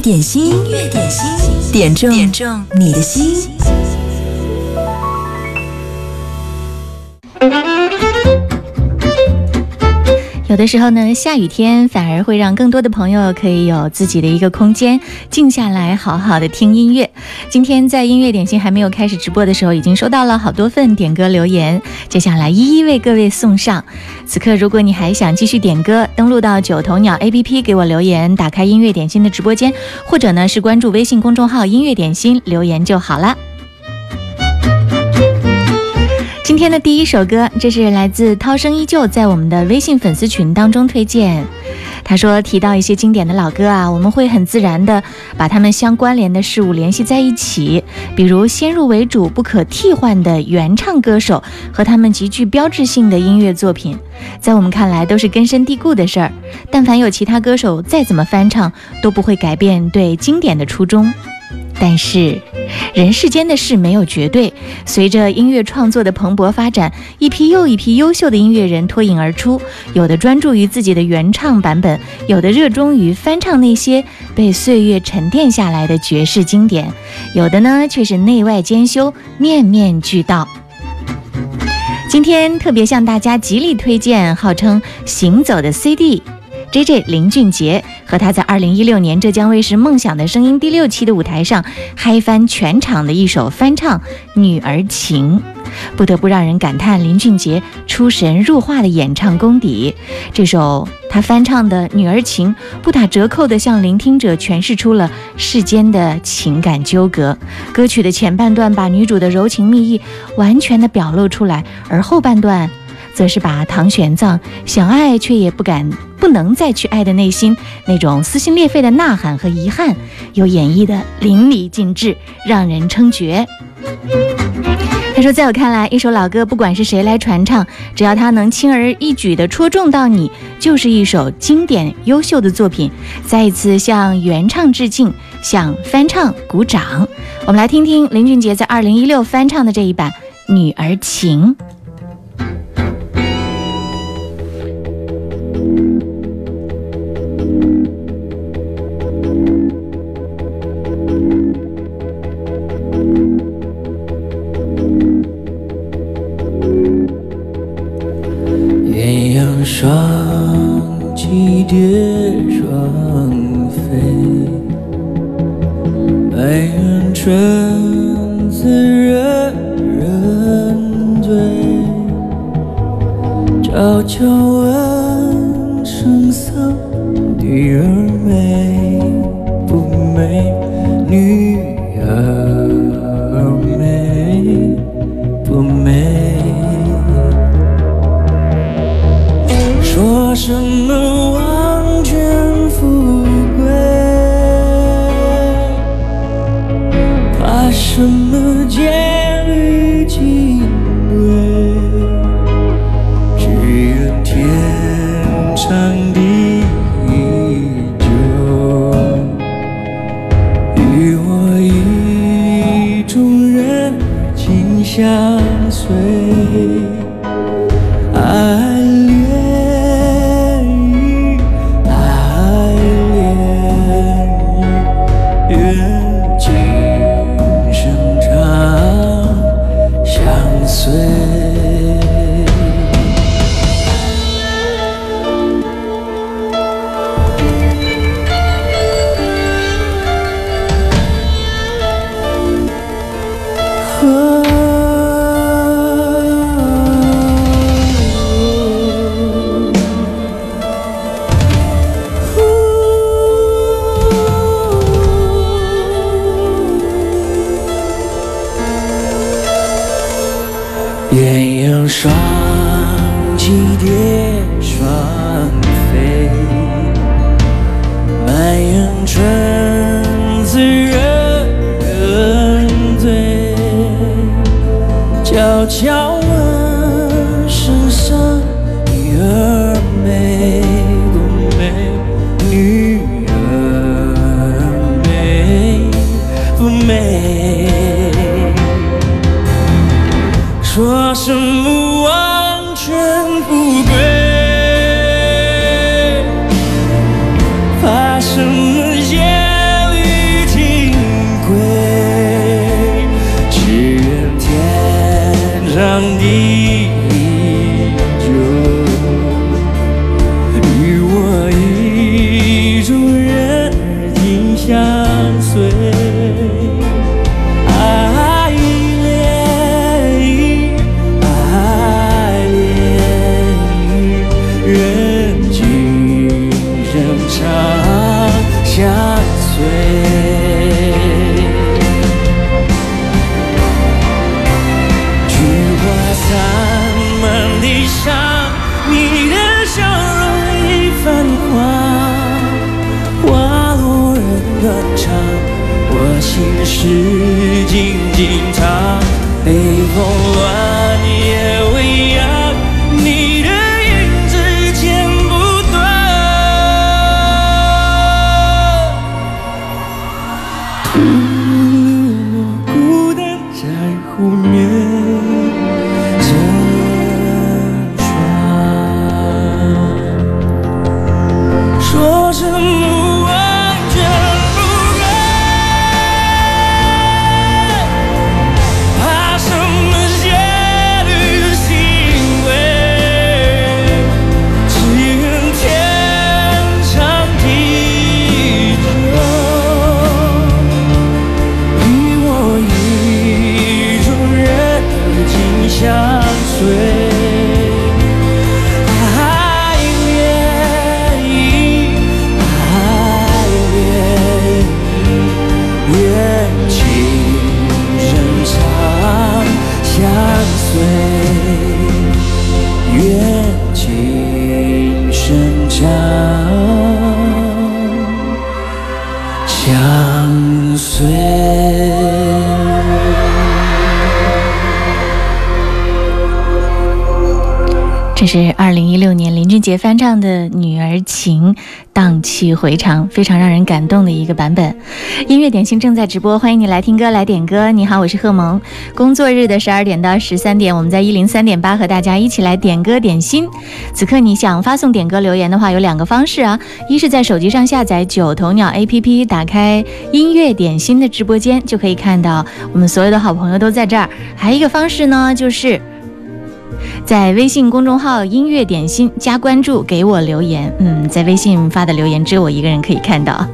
点心，点心，点中你的心。有的时候呢，下雨天反而会让更多的朋友可以有自己的一个空间，静下来好好的听音乐。今天在音乐点心还没有开始直播的时候，已经收到了好多份点歌留言，接下来一一为各位送上。此刻，如果你还想继续点歌，登录到九头鸟 APP 给我留言，打开音乐点心的直播间，或者呢是关注微信公众号音乐点心留言就好了。今天的第一首歌，这是来自涛声依旧，在我们的微信粉丝群当中推荐。他说提到一些经典的老歌啊，我们会很自然的把它们相关联的事物联系在一起，比如先入为主、不可替换的原唱歌手和他们极具标志性的音乐作品，在我们看来都是根深蒂固的事儿。但凡有其他歌手再怎么翻唱，都不会改变对经典的初衷。但是，人世间的事没有绝对。随着音乐创作的蓬勃发展，一批又一批优秀的音乐人脱颖而出。有的专注于自己的原唱版本，有的热衷于翻唱那些被岁月沉淀下来的爵士经典，有的呢却是内外兼修，面面俱到。今天特别向大家极力推荐号称“行走的 CD”。J.J. 林俊杰和他在二零一六年浙江卫视《梦想的声音》第六期的舞台上嗨翻全场的一首翻唱《女儿情》，不得不让人感叹林俊杰出神入化的演唱功底。这首他翻唱的《女儿情》，不打折扣的向聆听者诠释出了世间的情感纠葛。歌曲的前半段把女主的柔情蜜意完全的表露出来，而后半段。则是把唐玄奘想爱却也不敢、不能再去爱的内心那种撕心裂肺的呐喊和遗憾，又演绎的淋漓尽致，让人称绝。他说：“在我看来，一首老歌，不管是谁来传唱，只要他能轻而易举地戳中到你，就是一首经典优秀的作品。”再一次向原唱致敬，向翻唱鼓掌。我们来听听林俊杰在二零一六翻唱的这一版《女儿情》。蝶双飞，白云春色惹人醉，悄悄。笑。Mm-hmm. 起回肠，非常让人感动的一个版本。音乐点心正在直播，欢迎你来听歌来点歌。你好，我是贺萌。工作日的十二点到十三点，我们在一零三点八和大家一起来点歌点心。此刻你想发送点歌留言的话，有两个方式啊，一是在手机上下载九头鸟 A P P，打开音乐点心的直播间就可以看到我们所有的好朋友都在这儿。还一个方式呢，就是。在微信公众号“音乐点心”加关注，给我留言。嗯，在微信发的留言，只有我一个人可以看到。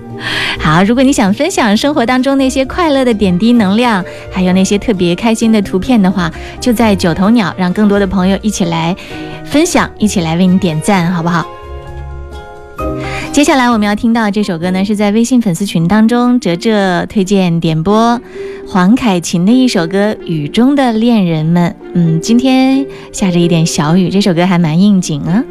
好，如果你想分享生活当中那些快乐的点滴能量，还有那些特别开心的图片的话，就在九头鸟，让更多的朋友一起来分享，一起来为你点赞，好不好？接下来我们要听到这首歌呢，是在微信粉丝群当中哲哲推荐点播黄凯芹的一首歌《雨中的恋人们》。嗯，今天下着一点小雨，这首歌还蛮应景啊。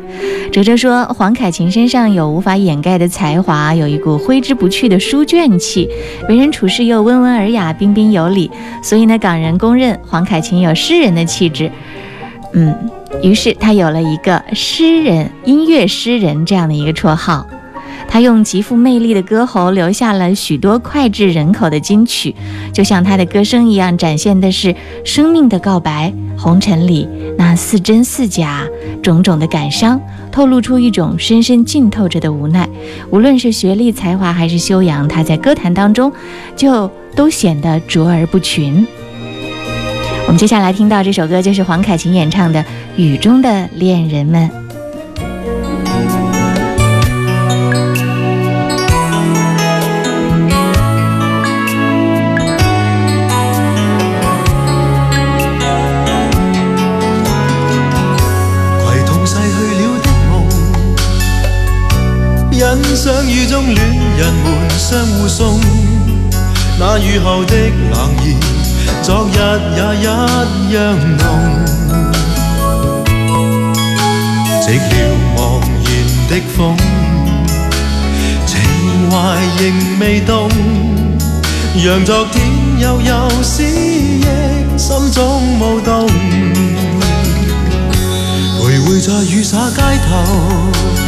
哲哲说，黄凯芹身上有无法掩盖的才华，有一股挥之不去的书卷气，为人处事又温文尔雅、彬彬有礼，所以呢，港人公认黄凯芹有诗人的气质。嗯，于是他有了一个诗人、音乐诗人这样的一个绰号。他用极富魅力的歌喉，留下了许多脍炙人口的金曲，就像他的歌声一样，展现的是生命的告白。红尘里那似真似假种种的感伤，透露出一种深深浸透着的无奈。无论是学历、才华还是修养，他在歌坛当中就都显得卓而不群。我们接下来听到这首歌，就是黄凯芹演唱的《雨中的恋人们》。人们相互送。那雨后的冷意，昨日也一样浓。寂寥茫然的风，情怀仍未动，让昨天悠悠思忆，心中舞动。徘徊在雨洒街头。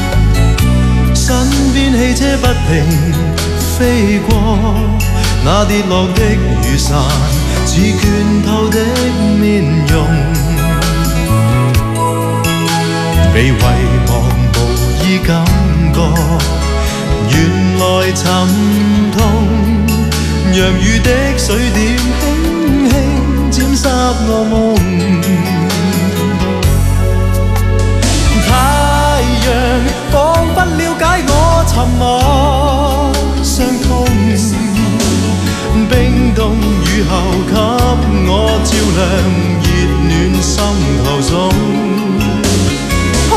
身边汽车不停飞过，那跌落的雨伞，似倦透的面容，被遗忘无依感觉，原来沉痛，让雨的水点轻轻沾湿我梦。什麼傷痛？冰凍雨後給我照亮熱暖心頭湧。啊，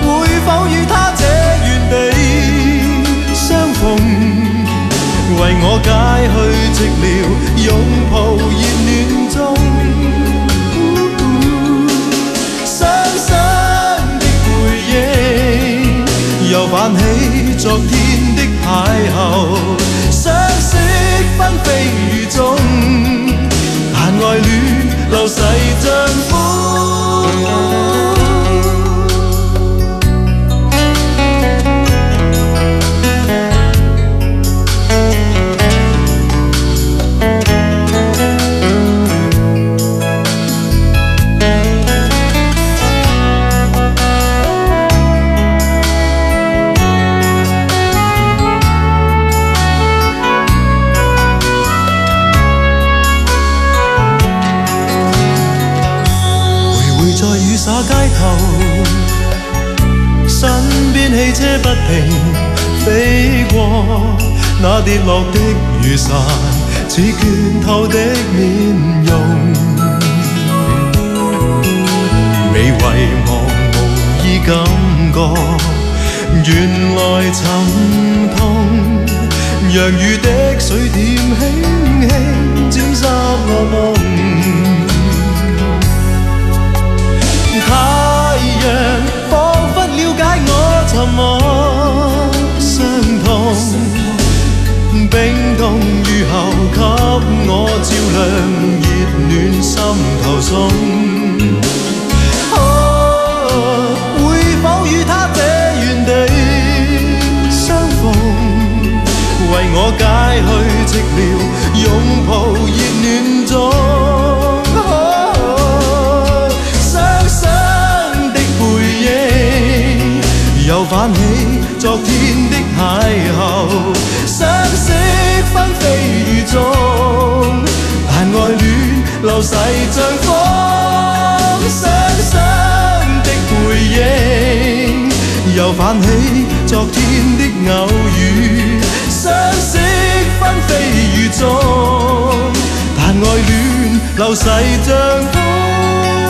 會否與他這原地相逢？為我解去寂寥。of you. 跌落的雨伞，似倦透的面容。未遺忘無意感覺，原來沉痛。洋溢的水點輕輕沾濕我夢。太陽彷彿了解我沉默傷痛。雨後給我照亮，熱暖心頭送。啊，會否與他這原地相逢？為我解去寂寥，擁抱熱暖中。又泛起昨天的邂逅。遇中，但愛戀流逝像風，想想的回應又泛起昨天的偶遇，相識紛飛雨中，但愛戀流逝像風。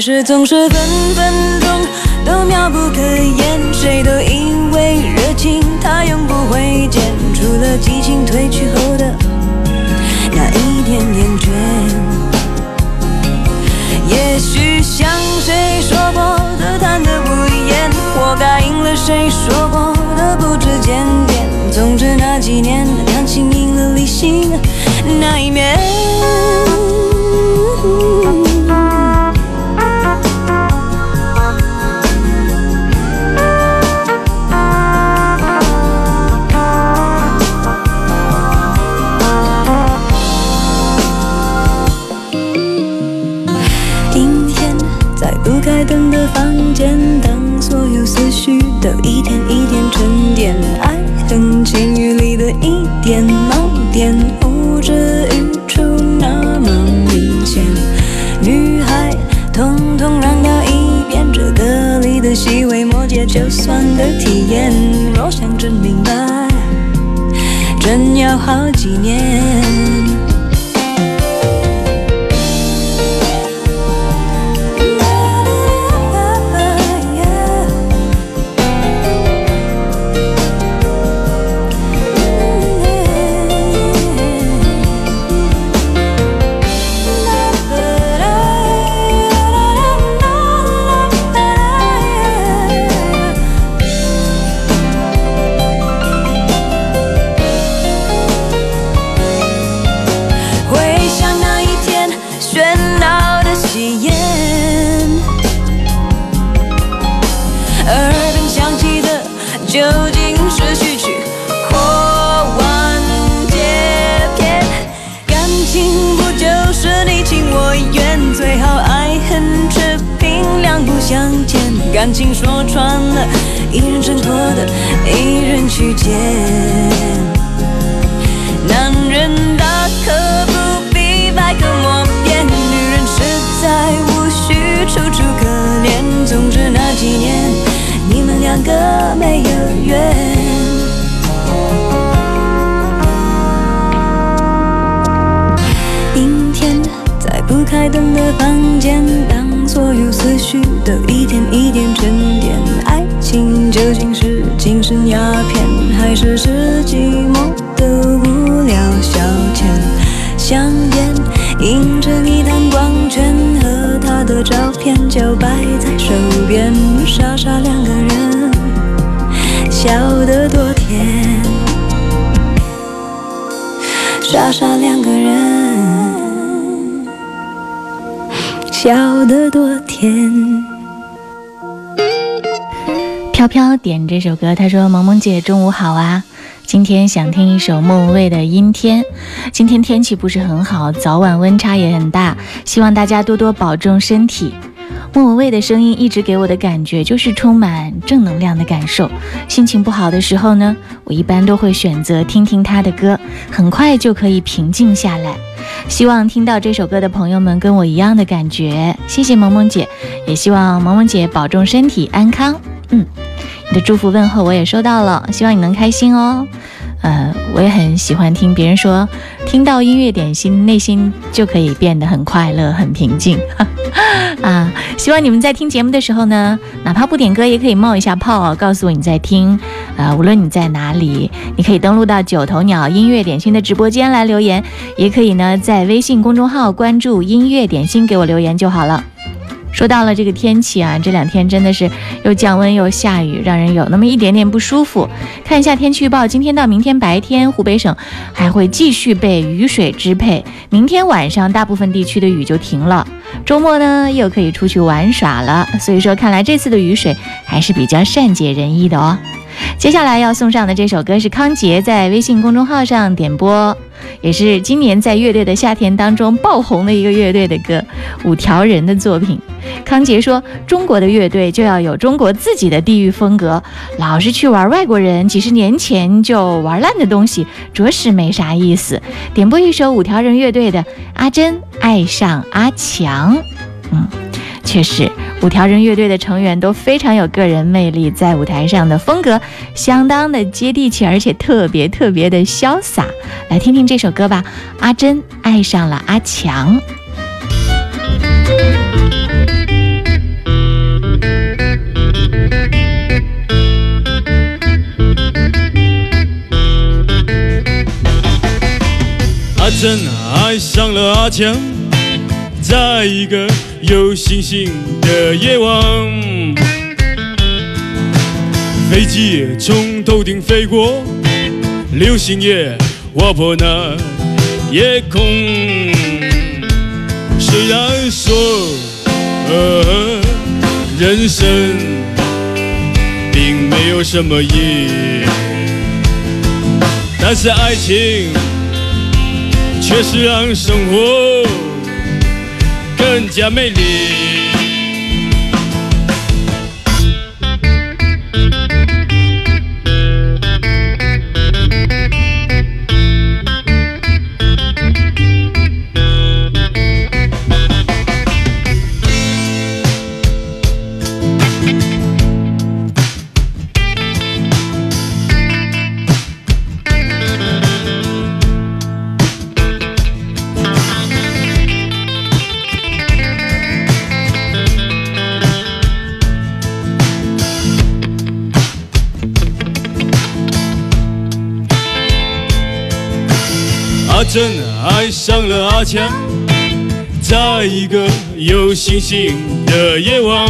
还是总是。点某点，无知欲出，那么明显。女孩通通让到一边，这歌里的细微末节，就算的体验。若想真明白，真要好几年。笑得多甜。飘飘点这首歌，他说：“萌萌姐，中午好啊！今天想听一首莫文蔚的《阴天》。今天天气不是很好，早晚温差也很大，希望大家多多保重身体。”莫文蔚的声音一直给我的感觉就是充满正能量的感受。心情不好的时候呢，我一般都会选择听听她的歌，很快就可以平静下来。希望听到这首歌的朋友们跟我一样的感觉。谢谢萌萌姐，也希望萌萌姐保重身体，安康。嗯，你的祝福问候我也收到了，希望你能开心哦。呃，我也很喜欢听别人说，听到音乐点心，内心就可以变得很快乐、很平静。啊，希望你们在听节目的时候呢，哪怕不点歌，也可以冒一下泡，告诉我你在听。呃，无论你在哪里，你可以登录到九头鸟音乐点心的直播间来留言，也可以呢，在微信公众号关注音乐点心，给我留言就好了。说到了这个天气啊，这两天真的是又降温又下雨，让人有那么一点点不舒服。看一下天气预报，今天到明天白天，湖北省还会继续被雨水支配；明天晚上，大部分地区的雨就停了。周末呢，又可以出去玩耍了。所以说，看来这次的雨水还是比较善解人意的哦。接下来要送上的这首歌是康杰在微信公众号上点播，也是今年在乐队的夏天当中爆红的一个乐队的歌——五条人的作品。康杰说：“中国的乐队就要有中国自己的地域风格，老是去玩外国人几十年前就玩烂的东西，着实没啥意思。”点播一首五条人乐队的《阿珍爱上阿强》。嗯。确实，五条人乐队的成员都非常有个人魅力，在舞台上的风格相当的接地气，而且特别特别的潇洒。来听听这首歌吧，《阿珍爱上了阿强》。阿珍爱上了阿强，在一个。有星星的夜晚，飞机从头顶飞过，流星也划破那夜空。虽然说呃，人生并没有什么意义，但是爱情确实让生活。Ceilândia 真爱上了阿强，在一个有星星的夜晚，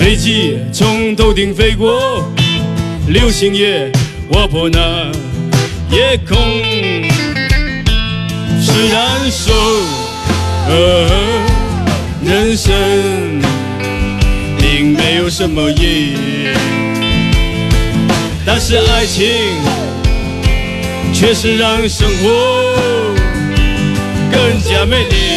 飞机从头顶飞过，流星也划破那夜空。虽然说人生并没有什么意义，但是爱情。却是让生活更加美丽。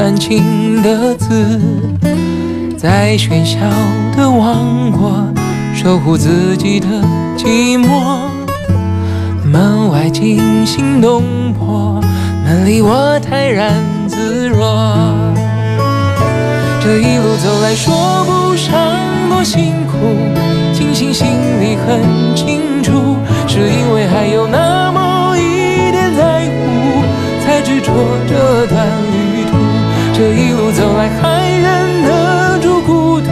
安静的字，在喧嚣的王国守护自己的寂寞。门外惊心动魄，门里我泰然自若。这一路走来说不上多辛苦，庆幸心里很清楚，是因为还有那么一点在乎，才执着这段。旅。这一路走来，还忍得住孤独，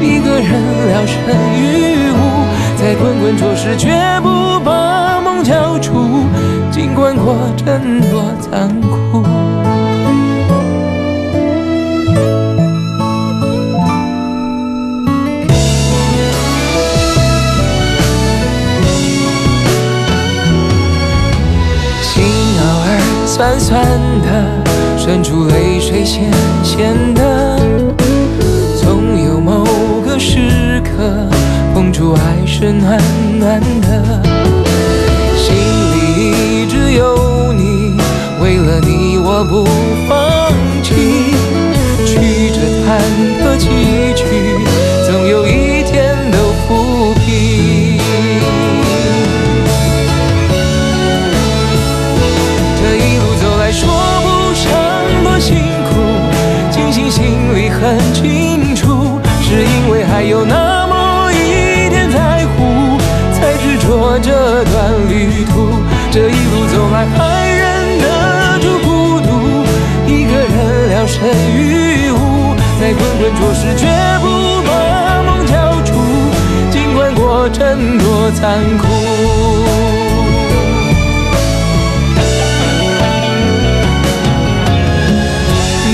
一个人聊胜于无，在滚滚浊世，绝不把梦交出，尽管过程多残酷，心偶尔酸酸的。渗出泪水咸咸的，总有某个时刻，捧出爱是暖暖的，心里一直有你，为了你我不放弃，曲折坎坷崎岖，总有。一。有那么一点在乎，才执着这段旅途。这一路走来，还忍得住孤独，一个人聊胜于无。在滚滚浊世，绝不把梦交出，尽管过程多残酷。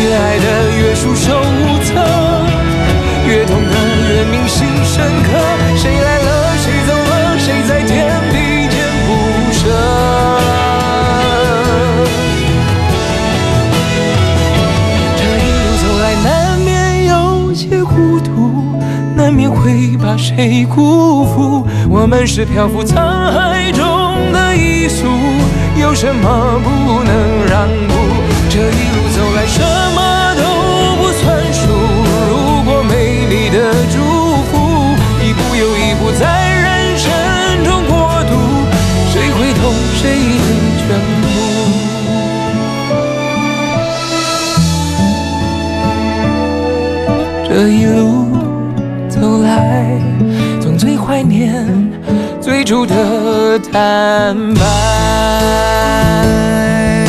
越爱的越。深刻，谁来了，谁走了，谁在天地间不舍。这一路走来，难免有些孤独，难免会把谁辜负。我们是漂浮沧海中的一粟，有什么不能让步？这一路走来，生。这一路走来，总最怀念最初的坦白。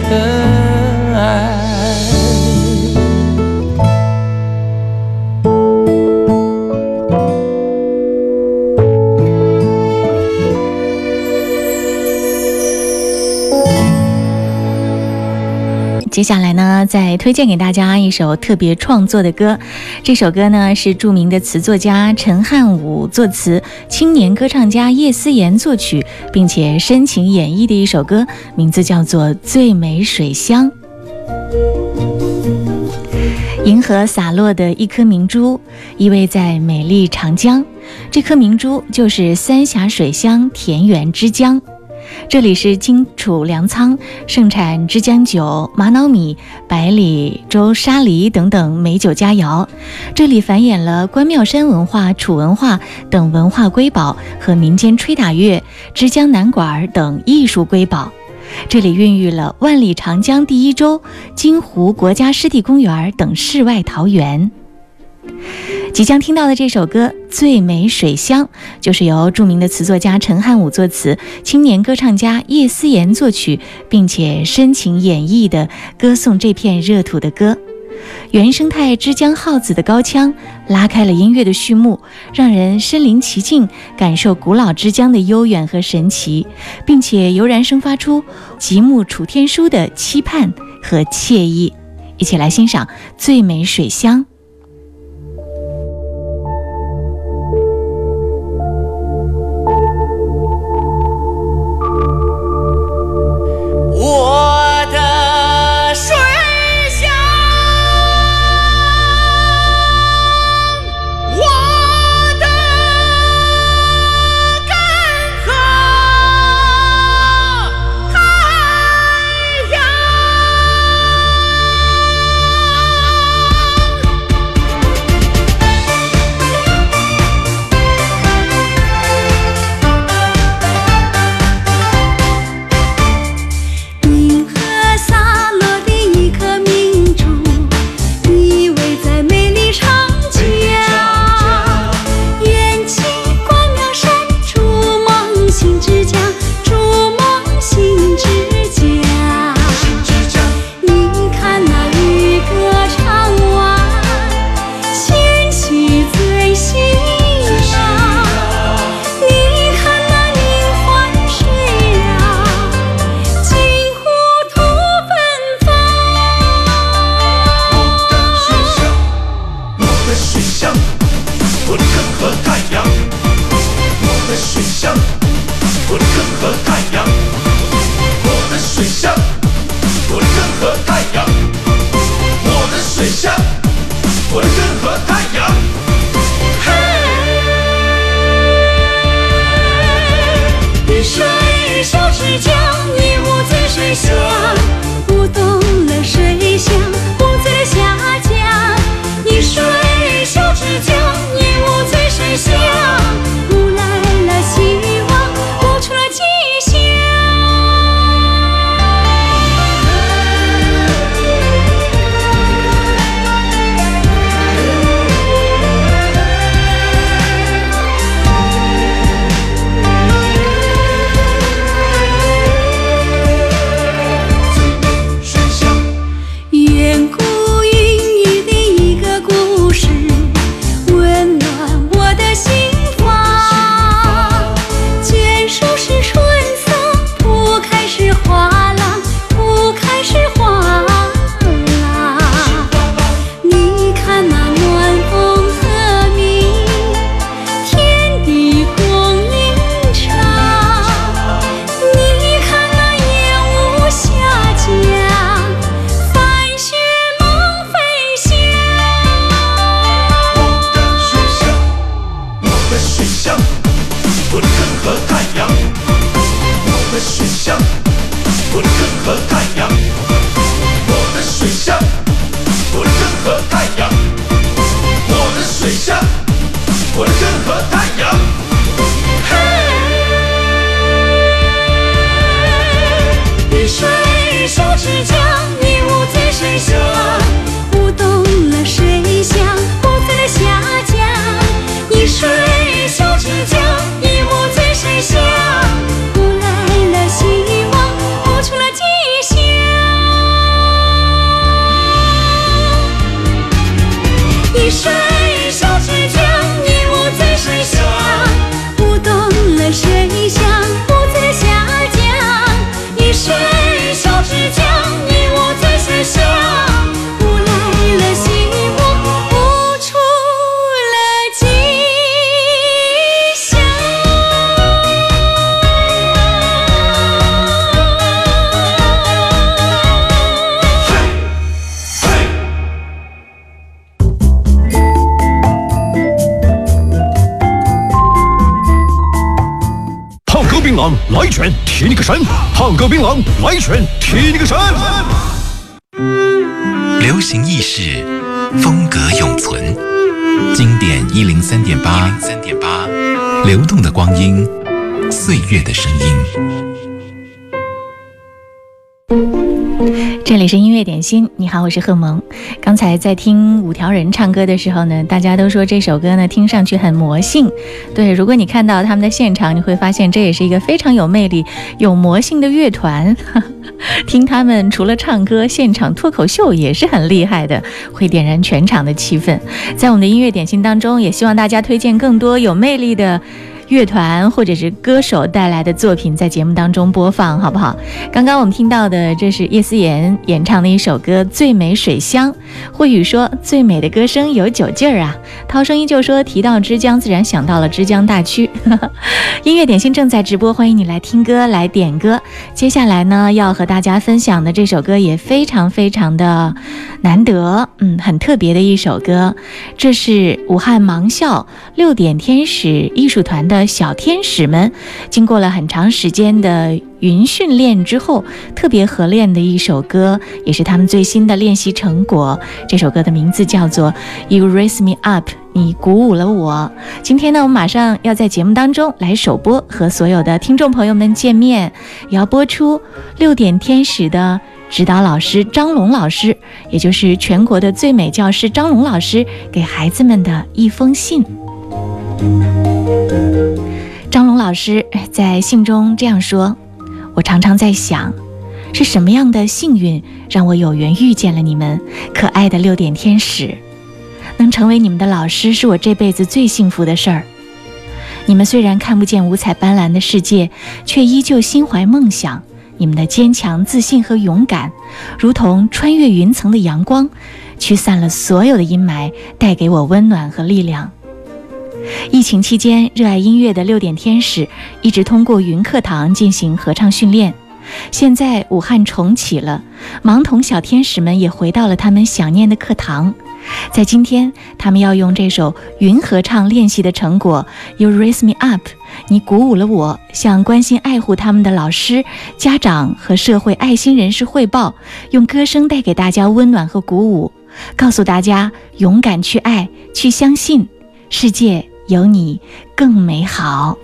return. 接下来呢，再推荐给大家一首特别创作的歌。这首歌呢是著名的词作家陈汉武作词，青年歌唱家叶思妍作曲，并且深情演绎的一首歌，名字叫做《最美水乡》。银河洒落的一颗明珠，依偎在美丽长江。这颗明珠就是三峡水乡田园之江。这里是荆楚粮仓，盛产枝江酒、玛瑙米、百里洲沙梨等等美酒佳肴。这里繁衍了关庙山文化、楚文化等文化瑰宝和民间吹打乐、枝江南馆等艺术瑰宝。这里孕育了万里长江第一州、金湖国家湿地公园等世外桃源。即将听到的这首歌《最美水乡》，就是由著名的词作家陈汉武作词，青年歌唱家叶思妍作曲，并且深情演绎的歌颂这片热土的歌。原生态之江耗子的高腔拉开了音乐的序幕，让人身临其境，感受古老之江的悠远和神奇，并且油然生发出极目楚天舒的期盼和惬意。一起来欣赏《最美水乡》。各槟榔来选，踢你个神！流行意识，风格永存。经典一零三点八，三点八，流动的光阴，岁月的声音。这里是音乐点心，你好，我是贺萌。刚才在听五条人唱歌的时候呢，大家都说这首歌呢听上去很魔性。对，如果你看到他们的现场，你会发现这也是一个非常有魅力、有魔性的乐团。听他们除了唱歌，现场脱口秀也是很厉害的，会点燃全场的气氛。在我们的音乐点心当中，也希望大家推荐更多有魅力的。乐团或者是歌手带来的作品在节目当中播放，好不好？刚刚我们听到的这是叶思妍演唱的一首歌《最美水乡》。霍宇说：“最美的歌声有酒劲儿啊！”涛声依旧说：“提到枝江，自然想到了枝江大曲。”音乐点心正在直播，欢迎你来听歌来点歌。接下来呢，要和大家分享的这首歌也非常非常的难得，嗯，很特别的一首歌。这是武汉盲校六点天使艺术团的。小天使们经过了很长时间的云训练之后，特别合练的一首歌，也是他们最新的练习成果。这首歌的名字叫做《You Raise Me Up》，你鼓舞了我。今天呢，我们马上要在节目当中来首播，和所有的听众朋友们见面，也要播出六点天使的指导老师张龙老师，也就是全国的最美教师张龙老师给孩子们的一封信。张龙老师在信中这样说：“我常常在想，是什么样的幸运让我有缘遇见了你们可爱的六点天使？能成为你们的老师，是我这辈子最幸福的事儿。你们虽然看不见五彩斑斓的世界，却依旧心怀梦想。你们的坚强、自信和勇敢，如同穿越云层的阳光，驱散了所有的阴霾，带给我温暖和力量。”疫情期间，热爱音乐的六点天使一直通过云课堂进行合唱训练。现在武汉重启了，盲童小天使们也回到了他们想念的课堂。在今天，他们要用这首云合唱练习的成果，You raise me up，你鼓舞了我，向关心爱护他们的老师、家长和社会爱心人士汇报，用歌声带给大家温暖和鼓舞，告诉大家勇敢去爱，去相信世界。有你，更美好。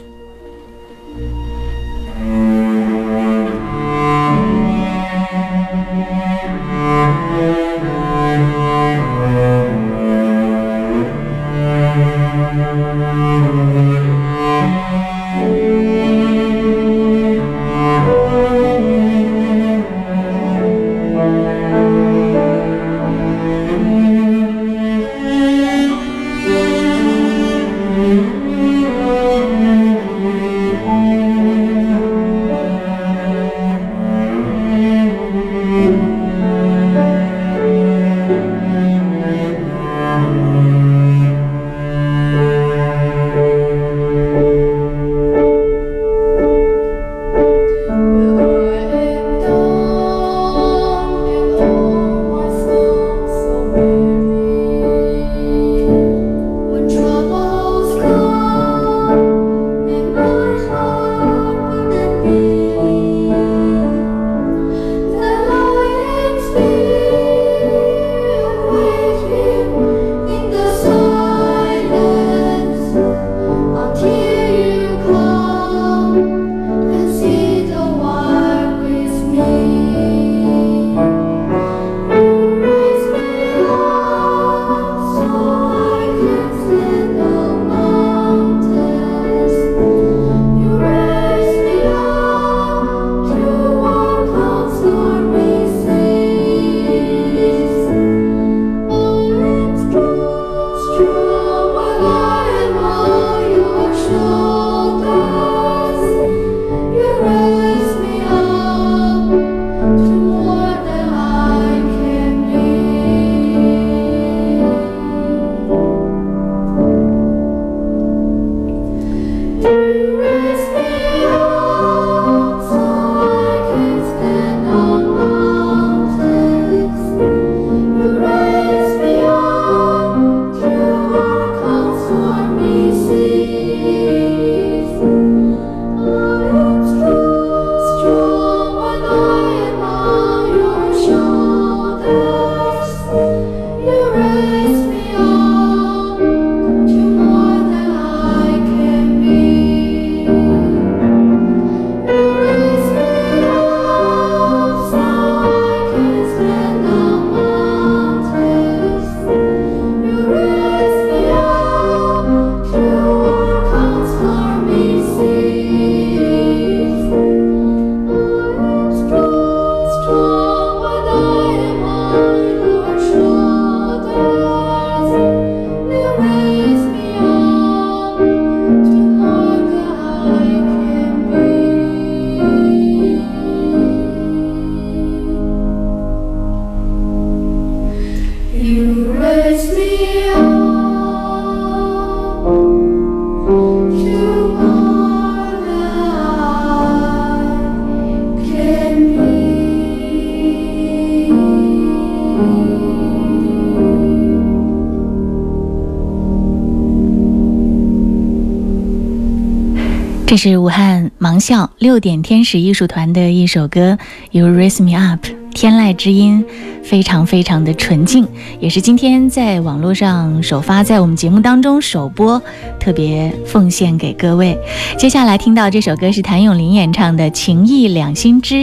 是武汉盲校六点天使艺术团的一首歌《You Raise Me Up》，天籁之音，非常非常的纯净，也是今天在网络上首发，在我们节目当中首播，特别奉献给各位。接下来听到这首歌是谭咏麟演唱的《情义两心知》。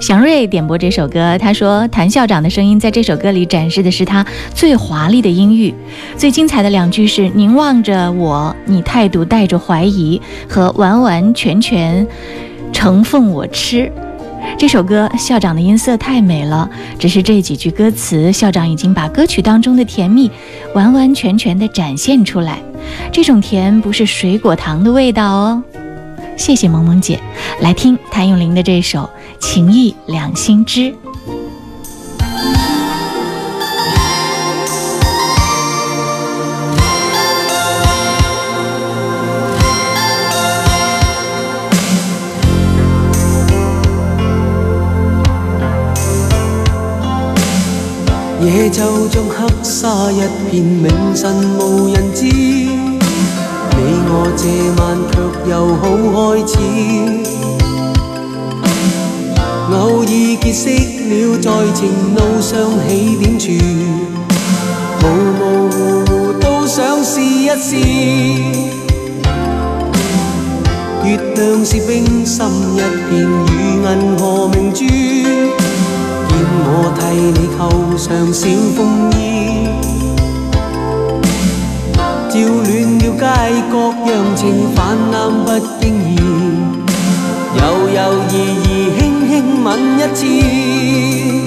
祥瑞点播这首歌，他说谭校长的声音在这首歌里展示的是他最华丽的音域，最精彩的两句是“凝望着我，你态度带着怀疑”和“完完全全成奉我吃”。这首歌校长的音色太美了，只是这几句歌词，校长已经把歌曲当中的甜蜜完完全全地展现出来。这种甜不是水果糖的味道哦。谢谢萌萌姐，来听谭咏麟的这首。情义两心知，夜就像黑沙一片，明晨无人知。你我这晚却又好开始。偶爾結識了，在情路上起點處，模模糊糊都想試一試。月亮是冰心一片，如銀河明珠。見我替你扣上小風衣，照亂了街角，讓情泛濫不經意，猶猶豫豫。英吻一次。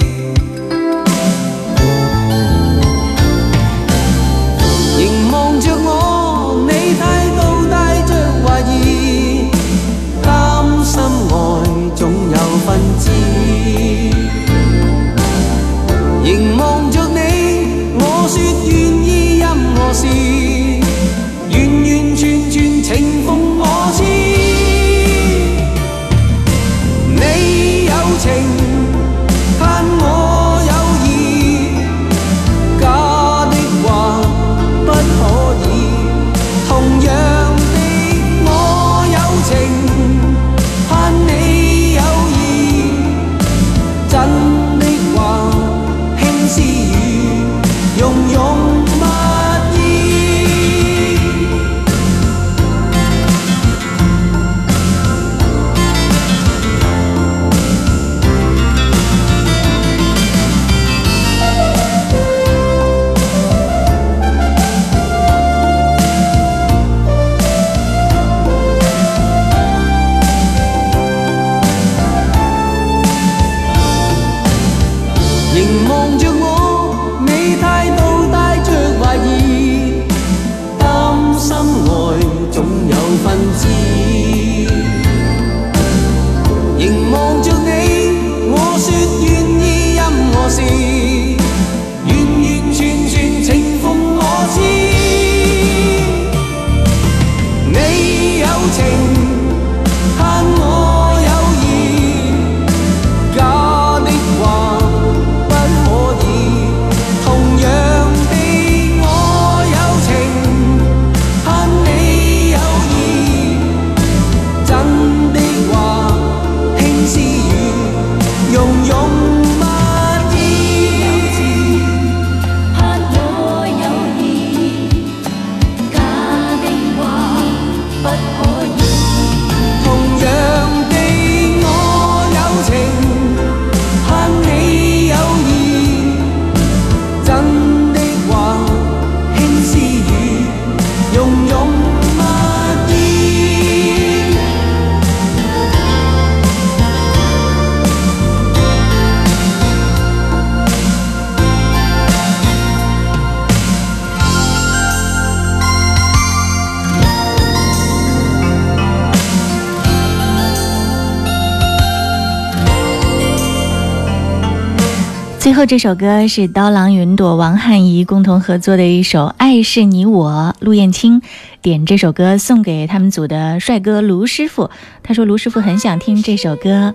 这首歌是刀郎、云朵、王汉仪共同合作的一首《爱是你我》，陆燕青点这首歌送给他们组的帅哥卢师傅，他说卢师傅很想听这首歌，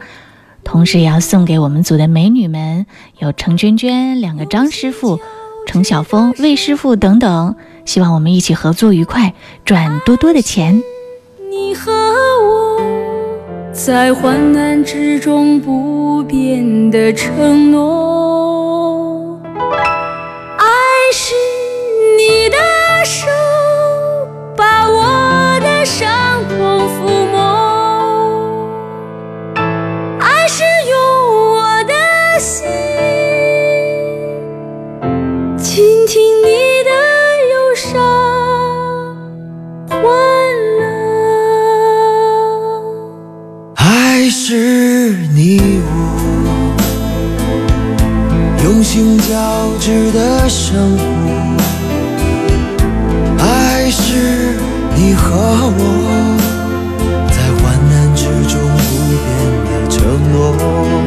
同时也要送给我们组的美女们，有程娟娟、两个张师傅、程晓峰、魏师傅等等，希望我们一起合作愉快，赚多多的钱。你和我在患难之中不变的承诺。交织的生活，爱是你和我，在患难之中不变的承诺。